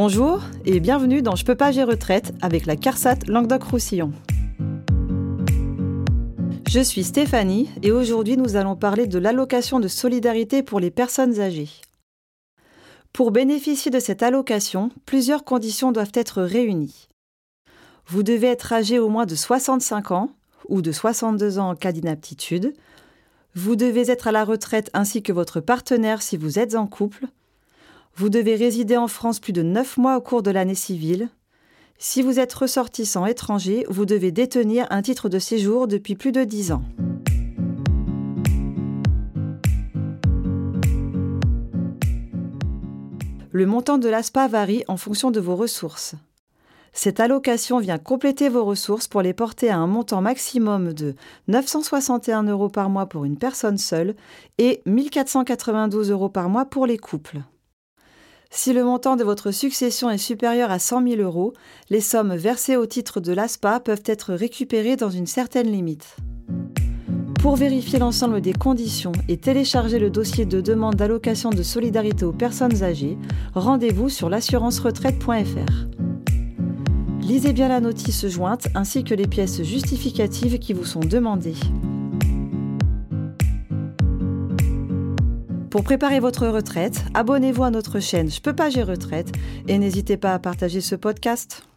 Bonjour et bienvenue dans Je peux pas gérer retraite avec la CARSAT Languedoc-Roussillon. Je suis Stéphanie et aujourd'hui nous allons parler de l'allocation de solidarité pour les personnes âgées. Pour bénéficier de cette allocation, plusieurs conditions doivent être réunies. Vous devez être âgé au moins de 65 ans ou de 62 ans en cas d'inaptitude. Vous devez être à la retraite ainsi que votre partenaire si vous êtes en couple. Vous devez résider en France plus de 9 mois au cours de l'année civile. Si vous êtes ressortissant étranger, vous devez détenir un titre de séjour depuis plus de 10 ans. Le montant de l'ASPA varie en fonction de vos ressources. Cette allocation vient compléter vos ressources pour les porter à un montant maximum de 961 euros par mois pour une personne seule et 1492 euros par mois pour les couples. Si le montant de votre succession est supérieur à 100 000 euros, les sommes versées au titre de l'ASPA peuvent être récupérées dans une certaine limite. Pour vérifier l'ensemble des conditions et télécharger le dossier de demande d'allocation de solidarité aux personnes âgées, rendez-vous sur l'assurance-retraite.fr. Lisez bien la notice jointe ainsi que les pièces justificatives qui vous sont demandées. Pour préparer votre retraite, abonnez-vous à notre chaîne Je peux pas gérer retraite et n'hésitez pas à partager ce podcast.